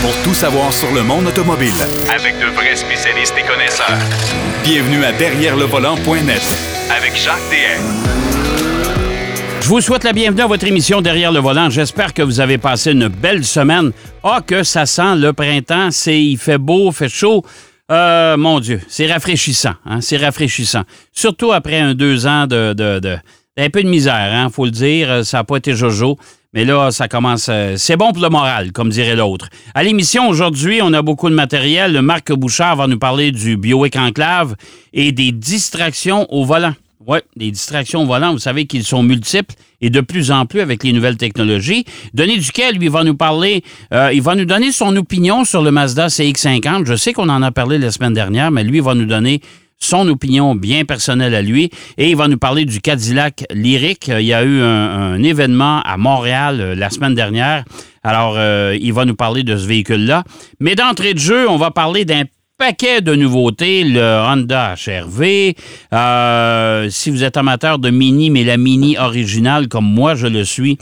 pour tout savoir sur le monde automobile. Avec de vrais spécialistes et connaisseurs. Bienvenue à Derrière le volant.net Avec Jacques DM. Je vous souhaite la bienvenue à votre émission Derrière le volant. J'espère que vous avez passé une belle semaine. Ah, que ça sent le printemps. C'est, il fait beau, fait chaud. Euh, mon Dieu, c'est rafraîchissant. Hein? C'est rafraîchissant. Surtout après un deux ans de, de, de un peu de misère, hein, faut le dire. Ça n'a pas été jojo. Mais là, ça commence. euh, c'est bon pour le moral, comme dirait l'autre. À l'émission aujourd'hui, on a beaucoup de matériel. Marc Bouchard va nous parler du Bioic Enclave et des distractions au volant. Oui, des distractions au volant, vous savez qu'ils sont multiples et de plus en plus avec les nouvelles technologies. Denis Duquet, lui, va nous parler, euh, il va nous donner son opinion sur le Mazda CX-50. Je sais qu'on en a parlé la semaine dernière, mais lui va nous donner son opinion bien personnelle à lui et il va nous parler du Cadillac Lyric. Il y a eu un, un événement à Montréal euh, la semaine dernière. Alors, euh, il va nous parler de ce véhicule-là. Mais d'entrée de jeu, on va parler d'un paquet de nouveautés, le Honda HRV. Euh, si vous êtes amateur de Mini, mais la Mini originale, comme moi je le suis,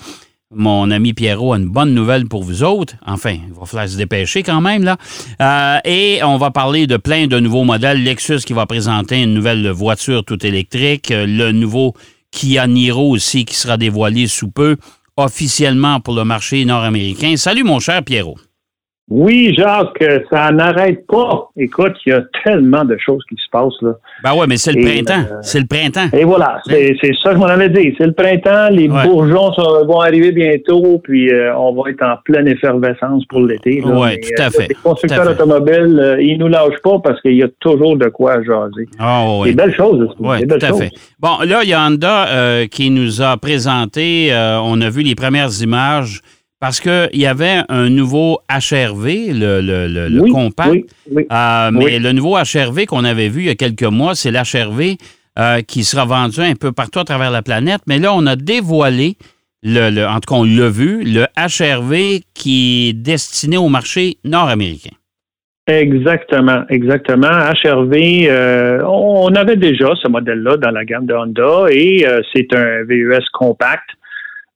mon ami Pierrot a une bonne nouvelle pour vous autres. Enfin, il va falloir se dépêcher quand même, là. Euh, et on va parler de plein de nouveaux modèles. Lexus qui va présenter une nouvelle voiture tout électrique. Euh, Le nouveau Kia Niro aussi qui sera dévoilé sous peu officiellement pour le marché nord-américain. Salut mon cher Pierrot. Oui, Jacques, ça n'arrête pas. Écoute, il y a tellement de choses qui se passent là. Ben ouais, mais c'est le Et, printemps. euh, C'est le printemps. Et voilà, c'est ça que je m'en avais dit. C'est le printemps, les Ouais. bourgeons sont- vont arriver bientôt, puis euh, on va être en pleine effervescence pour l'été. Mais, tout à euh, fait, Les constructeurs automobiles, euh, ils nous lâchent pas parce qu'il y a toujours de quoi jaser. Ah oui. Des belles choses aussi. Oui, tout à choses. fait. Bon, là, il y a Honda euh, qui nous a présenté, euh, on a vu les premières images, parce qu'il y avait un nouveau HRV, le, le- le- le Oui, compact. oui, oui. Euh, mais le nouveau HRV qu'on avait vu il y a quelques mois, c'est l'HRV euh, qui sera vendu un peu partout à travers la planète. Mais là, on a dévoilé, le, en tout cas, on l'a vu, le HRV qui est destiné au marché nord-américain. Exactement, exactement. HRV, euh, on avait déjà ce modèle-là dans la gamme de Honda et c'est un VUS compact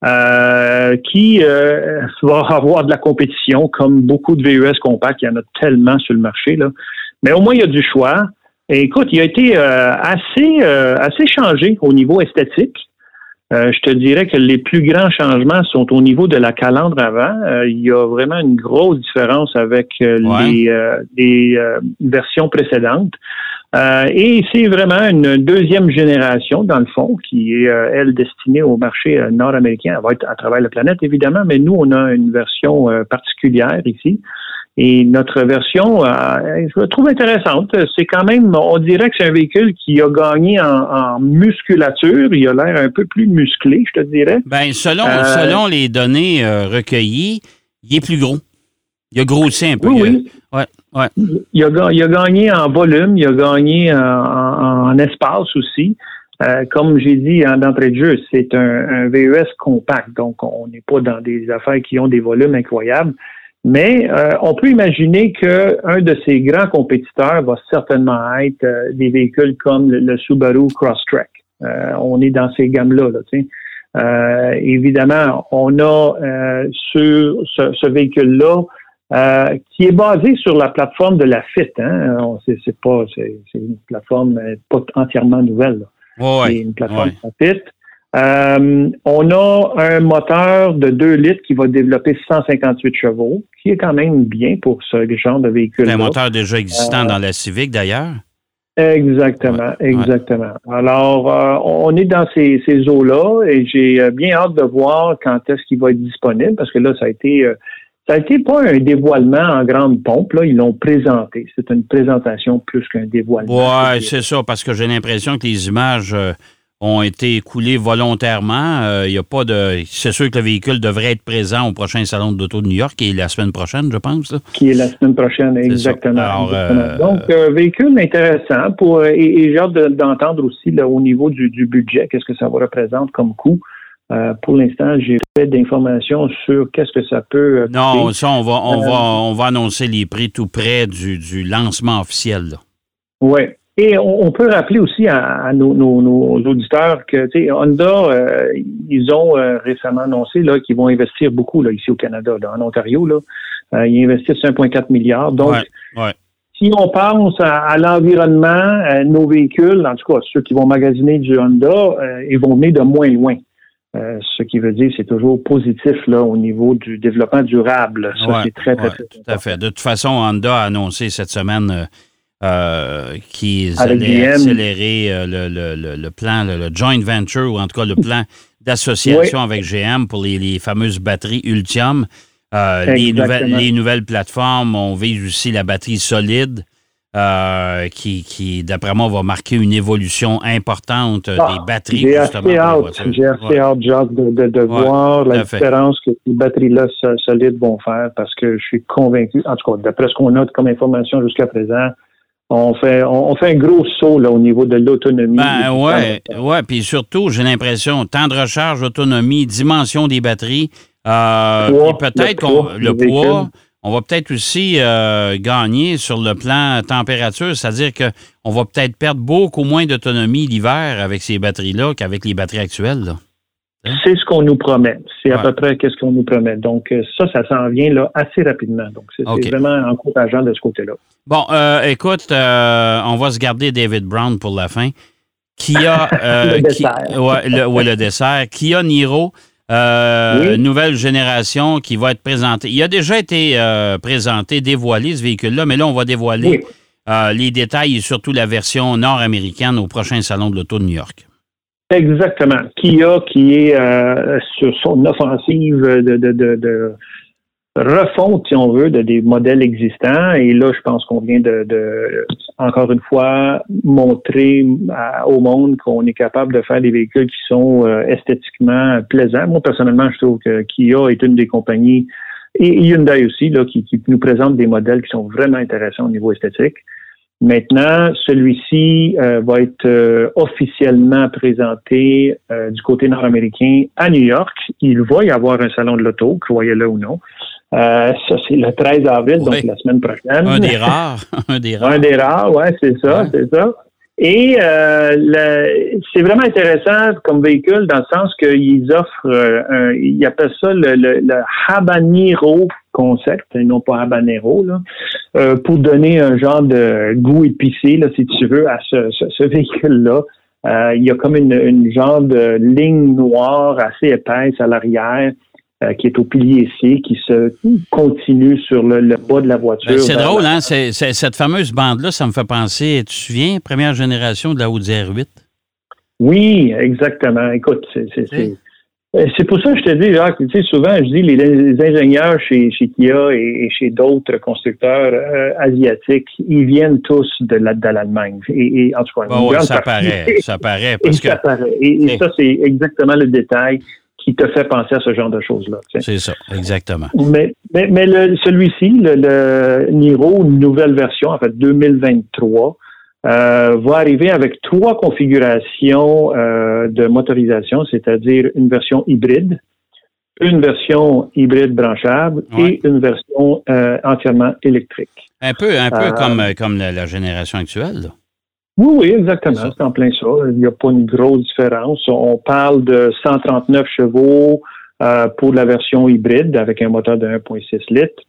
euh, qui euh, va avoir de la compétition comme beaucoup de VUS compacts. Il y en a tellement sur le marché. Là. Mais au moins, il y a du choix. Et écoute, il a été euh, assez, euh, assez changé au niveau esthétique. Euh, je te dirais que les plus grands changements sont au niveau de la calandre avant. Euh, il y a vraiment une grosse différence avec euh, Ouais. les, les versions précédentes. Et c'est vraiment une deuxième génération, dans le fond, qui est, elle, destinée au marché nord-américain. Elle va être à travers la planète, évidemment, mais nous, on a une version particulière ici. Et notre version, euh, je la trouve intéressante. C'est quand même, on dirait que c'est un véhicule qui a gagné en, en musculature. Il a l'air un peu plus musclé, je te dirais. Ben, selon, Euh, selon les données euh, recueillies, il est plus gros. Il a grossi un peu. Oui, Il a- oui. Ouais, ouais. Il a, il a gagné en volume, il a gagné en, en- en espace aussi. Euh, comme j'ai dit en d'entrée de jeu, c'est un, un VES compact, donc on n'est pas dans des affaires qui ont des volumes incroyables. Mais euh, on peut imaginer qu'un de ses grands compétiteurs va certainement être euh, des véhicules comme le, le Subaru Crosstrek. Euh, on est dans ces gammes-là. Là. Euh, évidemment, on a euh, sur ce, ce véhicule-là euh, qui est basé sur la plateforme de la FIT. Hein. On- C'est, pas, c'est, c'est une plateforme euh, pas entièrement nouvelle. là. Ouais, C'est une plateforme ouais. FIT. Euh, on a un moteur de 2 litres qui va développer 158 chevaux, qui est quand même bien pour ce genre de véhicule. C'est un moteur déjà existant dans la Civic, d'ailleurs? Exactement, Ouais, exactement. Alors, euh, on est dans ces, ces eaux-là et j'ai euh, bien hâte de voir quand est-ce qu'il va être disponible parce que là, ça a été euh, ça a été pas un dévoilement en grande pompe, là, ils l'ont présenté. C'est une présentation plus qu'un dévoilement. Ouais, c'est ça, parce que j'ai l'impression que les images euh, ont été coulées volontairement. Euh, Il y a pas de. C'est sûr que le véhicule devrait être présent au prochain salon de l'auto de New York, qui est la semaine prochaine, je pense. là. qui est la semaine prochaine, ça. exactement. Alors, exactement. euh, Donc, euh, véhicule intéressant pour et, et j'ai hâte de- d'entendre aussi là, au niveau du, du budget, qu'est-ce que ça va représenter comme coût. Euh, pour l'instant, j'ai pas d'informations sur qu'est-ce que ça peut. euh, Non, ça, on va, on, Euh, va, on va annoncer les prix tout près du, du lancement officiel. là. Oui. Et on, on peut rappeler aussi à, à nos, nos- nos auditeurs que Honda, euh, ils ont euh, récemment annoncé là, qu'ils vont investir beaucoup là, ici au Canada, là, en Ontario. Là. Euh, ils investissent 1,4 milliard. Donc, Ouais, ouais. si on pense à, à l'environnement, nos véhicules, en tout cas ceux qui vont magasiner du Honda, ils vont venir de moins loin. Euh, ce qui veut dire que c'est toujours positif là au niveau du développement durable. Ça, Ouais, c'est très, très, ouais, très Tout à fait. De toute façon, Honda a annoncé cette semaine euh, qu'ils Avec allaient accélérer euh, le, le- le- le plan, le, joint venture, ou en tout cas le plan d'association avec GM pour les, les fameuses batteries Ultium. Euh, les, nouvelles, les nouvelles plateformes, on vise aussi la batterie solide. euh, qui, qui d'après moi, va marquer une évolution importante euh, Ah, des batteries, J'ai assez hâte, j'ai assez Ouais. hâte, Jacques, de, de, de Ouais, voir la fait. différence que ces batteries-là so- solides vont faire parce que je suis convaincu, en tout cas, d'après ce qu'on a comme information jusqu'à présent, on fait, on, on fait un gros saut là, au niveau de l'autonomie. Ben ouais, ouais, puis surtout, j'ai l'impression, temps de recharge, autonomie, dimension des batteries, euh, peut-être le qu'on poids le du poids, on va peut-être aussi euh, gagner sur le plan température, c'est-à-dire que on va peut-être perdre beaucoup moins d'autonomie l'hiver avec ces batteries-là qu'avec les batteries actuelles. là. C'est ce qu'on nous promet. C'est à Ouais. peu près qu'est-ce qu'on nous promet. Donc, euh, ça, ça s'en vient là assez rapidement. Donc, c'est vraiment encourageant de ce côté-là. Bon, euh, écoute, euh, on va se garder David Brown pour la fin. Qui a Le dessert. ouais, le, ouais, le dessert. Qui a Niro, euh, Oui. nouvelle génération qui va être présentée. Il a déjà été euh, présenté, dévoilé ce véhicule-là, mais là, on va dévoiler Oui. euh, les détails et surtout la version nord-américaine au prochain salon de l'auto de New York. Exactement. Kia qui est euh, sur son offensive de, de, de, de refonte, si on veut, de des modèles existants. Et là, je pense qu'on vient de, encore une fois, montrer au monde qu'on est capable de faire des véhicules qui sont euh, esthétiquement plaisants. Moi, personnellement, je trouve que Kia est une des compagnies, et Hyundai aussi, là, qui, qui nous présente des modèles qui sont vraiment intéressants au niveau esthétique. Maintenant, celui-ci euh, va être euh, officiellement présenté euh, du côté nord-américain à New York. Il va y avoir un salon de l'auto, croyez-le ou non. Euh, ça, c'est le 13 avril, Oui. donc la semaine prochaine. Un des rares. un des rares. Un des rares, ouais, c'est ça, Ouais. c'est ça. Et euh, c'est vraiment intéressant comme véhicule dans le sens qu'ils offrent, euh, un, ils appellent ça le, le, le habanero concept, et non pas habanero, là, euh, pour donner un genre de goût épicé, là, si tu veux, à ce, ce, ce véhicule-là. Euh, il y a comme une, une genre de ligne noire assez épaisse à l'arrière euh, qui est au pilier C, qui se continue sur le, le bas de la voiture. Ben, c'est drôle, hein? Cette fameuse bande-là, ça me fait penser, tu te souviens, première génération de la Audi R8? Oui, exactement. Écoute, c'est c'est- euh, c'est pour ça que je te dis, Jacques, tu sais, souvent, je dis, les, les ingénieurs chez, chez Kia et, et chez d'autres constructeurs euh, asiatiques, ils viennent tous de la- de l'Allemagne. Et, et en tout cas, Bon, ouais, ça partie. paraît, ça paraît, Et, parce que ça paraît. Et- ça, c'est exactement le détail qui te fait penser à ce genre de choses-là. tu sais. c'est ça, exactement. Mais, mais, mais le- celui-ci, le, le Niro, une nouvelle version, en fait 2023, euh, va arriver avec trois configurations euh, de motorisation, c'est-à-dire une version hybride, une version hybride branchable Ouais. et une version euh, entièrement électrique. Un peu, un peu comme, comme la, la génération actuelle. là. Oui, oui, exactement. C'est en plein ça. Il n'y a pas une grosse différence. On parle de 139 chevaux pour la version hybride avec un moteur de 1,6 litres.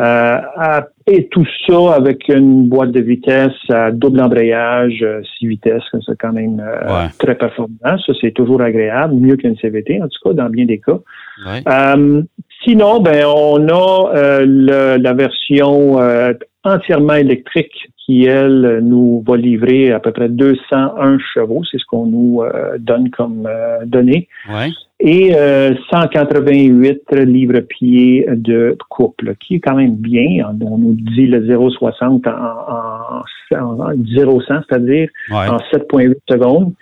Euh, et tout ça avec une boîte de vitesse à double embrayage, 6 vitesses, c'est quand même euh, Ouais. très performant. Ça, c'est toujours agréable, mieux qu'une CVT, en tout cas, dans bien des cas. Ouais. Euh, sinon, ben, on a euh, le- la version euh, entièrement électrique qui, elle, nous va livrer à peu près 201 chevaux. C'est ce qu'on nous euh, donne comme euh, données. Ouais. Et euh, 188 livres-pieds de couple, qui est quand même bien. On nous dit le 0,60 en, en, en, en 0,100, c'est-à-dire Ouais. en 7,8 secondes.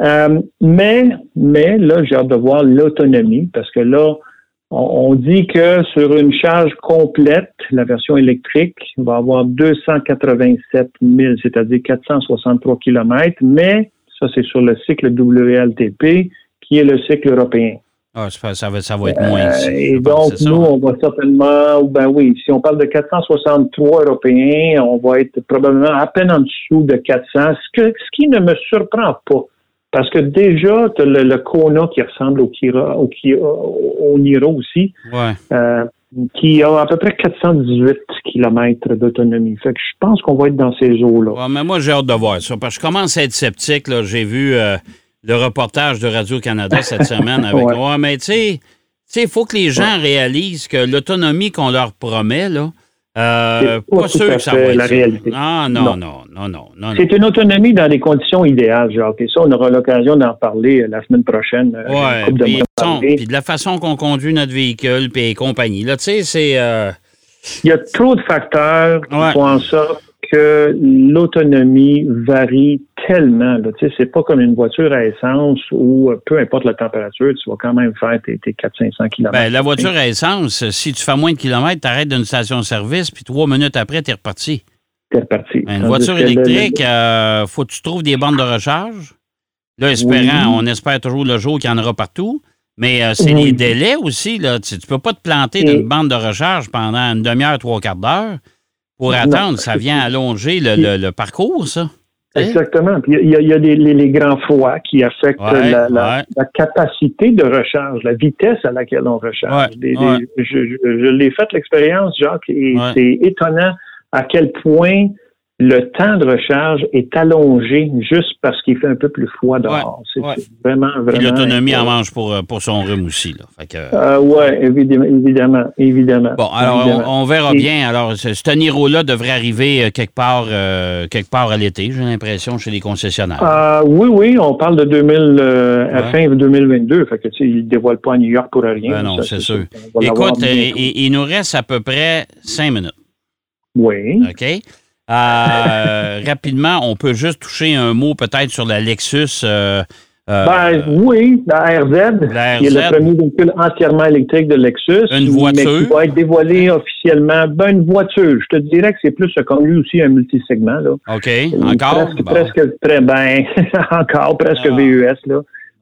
Euh, mais, mais là, j'ai hâte de voir l'autonomie parce que là, on, dit que sur une charge complète, la version électrique va avoir 287 000, c'est-à-dire 463 km, mais ça, c'est sur le cycle WLTP, qui est le cycle européen. Ah, ça, va- ça être moins. Euh, et donc, nous, on va certainement, ben oui, si on parle de 463 Européens, on va être probablement à peine en dessous de 400, ce, que, ce qui ne me surprend pas. Parce que déjà, tu as le, le Kona qui ressemble au, Kira, au, Niro aussi. Ouais. Euh, qui a à peu près 418 km d'autonomie. Fait que je pense qu'on va être dans ces eaux-là. Ouais, mais moi, j'ai hâte de voir ça, parce que je commence à être sceptique. J'ai vu euh, le reportage de Radio-Canada cette semaine avec... Ouais. Ouais, mais tu sais, tu sais, il faut que les gens réalisent que l'autonomie qu'on leur promet, là, euh, pas pas sûr que ça va la réalité. Ah, non, Non. non, non, non. C'est une autonomie dans des conditions idéales, Jacques. Et ça, on aura l'occasion d'en parler euh, la semaine prochaine. Euh, de puis, de la façon qu'on conduit notre véhicule, puis et compagnie. Là, tu sais, c'est... euh, Il y a trop de facteurs qui Ouais. font en sorte que l'autonomie varie tellement. Tu sais, c'est pas comme une voiture à essence où euh, peu importe la température, tu vas quand même faire tes, tes 400-500 km. ben, la voiture à essence, si tu fais moins de kilomètres, t'arrêtes d'une station-service, puis trois minutes après, t'es reparti. T'es reparti. Une Tandis voiture que le- électrique, euh, faut que tu trouves des bandes de recharge. Là, espérant, on espère toujours le jour qu'il y en aura partout. Mais euh, c'est Oui. les délais aussi. Là. Tu ne peux pas te planter d'une bande de recharge pendant une demi-heure, trois quarts d'heure. Pour Non. attendre, ça vient allonger le, le- le parcours, ça. Exactement. Puis il y a, il y a des- les, les grands froids qui affectent Ouais, la, la- ouais. la capacité de recharge, la vitesse à laquelle on recharge. Ouais, je je- je l'ai fait l'expérience, Jacques, et c'est étonnant à quel point le temps de recharge est allongé juste parce qu'il fait un peu plus froid dehors. C'est ouais. vraiment, vraiment. L'autonomie en mange pour, euh, pour son rhume aussi. Là. Que, euh, ouais, évidemment, évidemment, évidemment. Bon, alors évidemment. on, on verra Et- bien. Alors, ce, ce Niro-là devrait arriver euh, quelque part, euh, quelque part à l'été, j'ai l'impression, chez les concessionnaires. Euh, oui, oui, on parle de 2000, euh, à fin 2022. Fait que, tu sais, ils ne dévoilent pas à New York pour rien. Ben non, c'est sûr. Écoute, il, il nous reste à peu près cinq minutes. Oui. OK? Euh, rapidement, on peut juste toucher un mot peut-être sur la Lexus. euh, euh, Ben oui, la RZ, La qui est RZ. le premier véhicule entièrement électrique de Lexus. Une Mais voiture. qui va être dévoilé officiellement. Ben, une voiture. Je te dirais que c'est plus comme lui aussi un multisegment. Là. OK, encore? Presque, Bon. presque très ben, encore presque Ah. VUS. Là.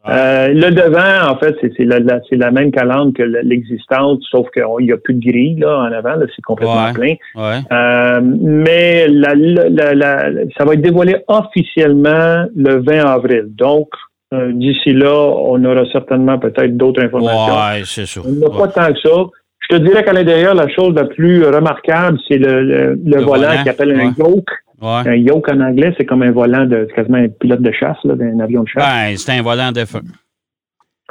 Euh, le devant, en fait, c'est la, la- c'est la même calandre que l'existante, sauf qu'il n'y a plus de grille là, en avant. là, C'est complètement Ouais. plein. Ouais. Euh, mais la, la- ça va être dévoilé officiellement le 20 avril. Donc, euh, d'ici là, on aura certainement peut-être d'autres informations. Ouais, c'est sûr. On n'a pas tant que ça. Je te dirais qu'à l'intérieur, la chose la plus remarquable, c'est le, le, le Le volant, volant, qui appelle un yoke. Ouais. Un yoke en anglais, c'est comme un volant de quasiment un pilote de chasse, là, d'un avion de chasse. Ben, c'est un volant de feu.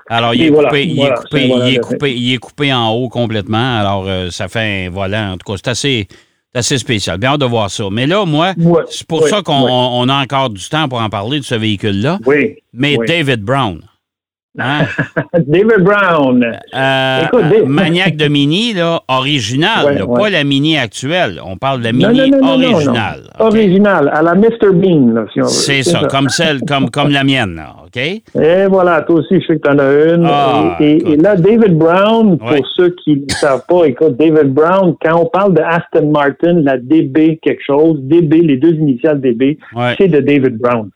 Alors, il est, voilà, coupé, il, est coupé, un volant il, est de coupé, il est coupé en haut complètement. Alors, euh, ça fait un volant. En tout cas, c'est assez, c'est assez spécial. Bien hâte de voir ça. Mais là, moi, Ouais, c'est pour ouais, ça qu'on a encore du temps pour en parler de ce véhicule-là. Oui. Mais. David Brown, hein, David Brown. euh, Écoute, Dave- maniaque de Mini, là, original, Ouais, là, ouais. pas la Mini actuelle. On parle de la Mini non, non, non, non, non. originale. OK? Original, à la Mr. Bean, là, si on veut. C'est ça, comme celle, comme, comme la mienne, là, OK? Et voilà, toi aussi, je sais que tu en as une. Ah, et, et- écoute. et là, David Brown, pour Ouais. ceux qui ne savent pas, écoute, David Brown, quand on parle de Aston Martin, la DB quelque chose, DB, les deux initiales DB, c'est de David Brown.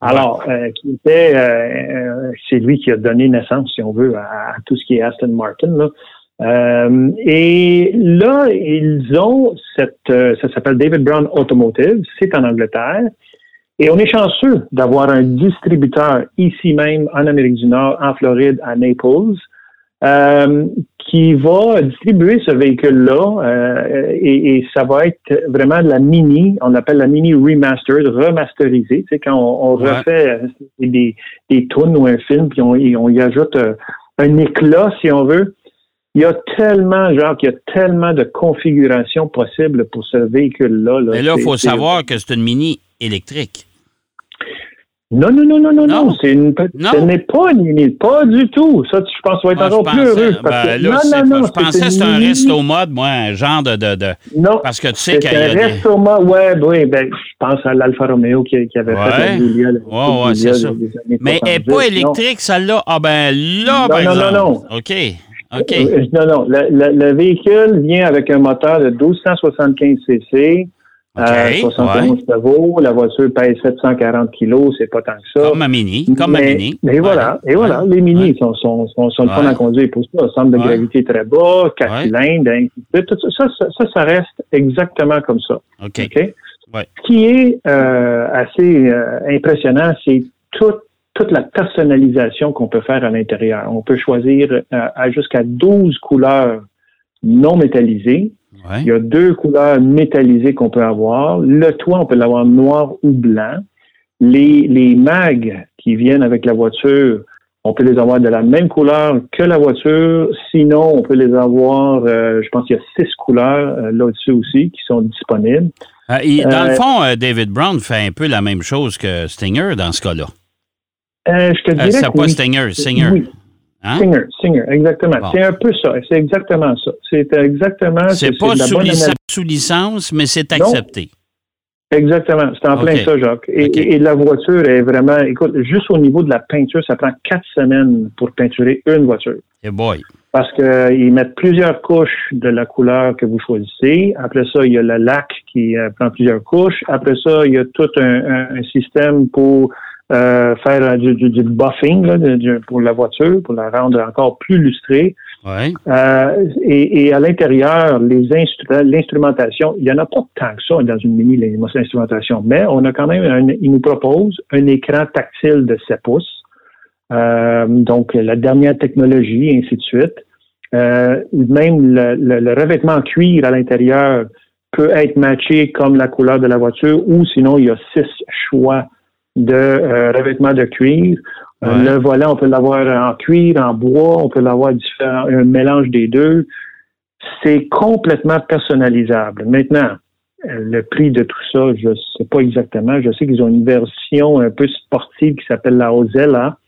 Alors, euh, qui était, euh, euh, c'est lui qui a donné naissance, si on veut, à, tout ce qui est Aston Martin. Là. Euh, et là, ils ont cette, euh, ça s'appelle David Brown Automotive, c'est en Angleterre. Et on est chanceux d'avoir un distributeur ici même en Amérique du Nord, en Floride, à Naples, euh, qui va distribuer ce véhicule-là euh, et, et ça va être vraiment de la mini, on appelle la mini remastered, remasterisée. Tu sais, quand on, on refait euh, des, des tunes ou un film, puis on, et on y ajoute euh, un éclat, si on veut. Il y a tellement, genre, qu'il y a tellement de configurations possibles pour ce véhicule-là. là. Mais là, il faut savoir que c'est une Mini électrique. Non, non, non, non, non, Non. non? C'est une, Non? Ce n'est pas une mini, pas du tout. Ça, je pense, que vas être je encore plus heureux. parce ben, que- là, non, non, non. je pensais que c'était un resto mode, moi, un genre de. de, de- Non. parce que tu sais qu'il y un a des. resto mode, ouais, oui, ben, je pense à l'Alfa Romeo qui, qui avait Ouais. fait la Giulia, Ouais, ouais, c'est ça. Mais elle n'est 70, pas non. électrique, celle-là? Ah, ben là, Non, par non, non, exemple. non. OK. OK. Euh, Non, non. Le, le- le véhicule vient avec un moteur de 1275 cc, OK, euh, 71 chevaux. La voiture pèse 740 kilos, c'est pas tant que ça. Comme ma Mini. Comme ma mais, Mini. Mais Ouais. voilà, et voilà, Ouais. les minis Ouais. sont, sont, sont, sont le fun à conduire pour ça. Centre de gravité très bas, quatre cylindres, ça, ça, ça, ça reste exactement comme ça. OK. Ce qui est euh, assez euh, impressionnant, c'est toute toute la personnalisation qu'on peut faire à l'intérieur. On peut choisir à jusqu'à 12 couleurs non métallisées. Ouais. Il y a deux couleurs métallisées qu'on peut avoir. Le toit, on peut l'avoir noir ou blanc. Les, les mags qui viennent avec la voiture, on peut les avoir de la même couleur que la voiture. Sinon, on peut les avoir, euh, je pense qu'il y a six couleurs euh, là-dessus aussi qui sont disponibles. Euh, dans le fond, David Brown fait un peu la même chose que Stinger dans ce cas-là. Je te dirais c'est pas oui. Stinger, Singer. Oui, Hein? Singer, Singer, exactement. Bon. C'est un peu ça. C'est exactement ça. C'est exactement. C'est pas sous, sous licence, mais c'est Non. accepté. Exactement. C'est en plein ça, Jacques. Et, OK. et- et la voiture est vraiment. Écoute, juste au niveau de la peinture, ça prend quatre semaines pour peinturer une voiture. Et boy. Parce qu'ils mettent plusieurs couches de la couleur que vous choisissez. Après ça, il y a le lac qui euh, prend plusieurs couches. Après ça, il y a tout un, un- un système pour euh, faire du, du- du buffing là, du- pour la voiture, pour la rendre encore plus lustrée. Ouais. Euh, et, et à l'intérieur, les instru- l'instrumentation, il n'y en a pas tant que ça dans une mini l'instrumentation, mais on a quand même, un, ils nous proposent un écran tactile de 7 pouces, euh, donc la dernière technologie, et ainsi de suite. Euh, même le, le- le revêtement en cuir à l'intérieur peut être matché comme la couleur de la voiture, ou sinon il y a six choix de euh, revêtement de cuir. Euh. Le volant, on peut l'avoir en cuir, en bois, on peut l'avoir différent, un mélange des deux. C'est complètement personnalisable. Maintenant, euh, le prix de tout ça, je sais pas exactement. Je sais qu'ils ont une version un peu sportive qui s'appelle la Ozella,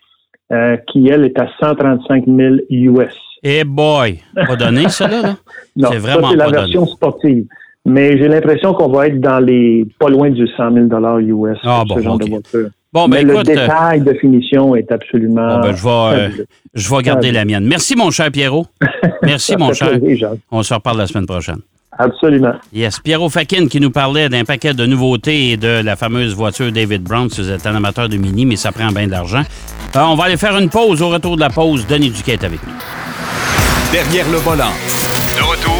euh, qui, elle, est à 135 000 US. Et boy. Pas donné, ça, là? là? Non, C'est ça, vraiment c'est la version sportive. Mais j'ai l'impression qu'on va être dans les pas loin du 100 000 US Ah, pour bon, ce genre de voiture. Bon, Mais ben le écoute, euh, détail de finition est absolument. bon, ben, je, vais, euh, je vais garder la mienne. Merci, mon cher Pierrot. Merci, mon cher. plaisir. On se reparle la semaine prochaine. Absolument. Yes, Pierrot Fakin qui nous parlait d'un paquet de nouveautés et de la fameuse voiture David Brown. Si vous êtes un amateur de mini, mais ça prend bien de l'argent. Euh, on va aller faire une pause. Au retour de la pause, Denis Duquet est avec nous. Derrière le volant. De retour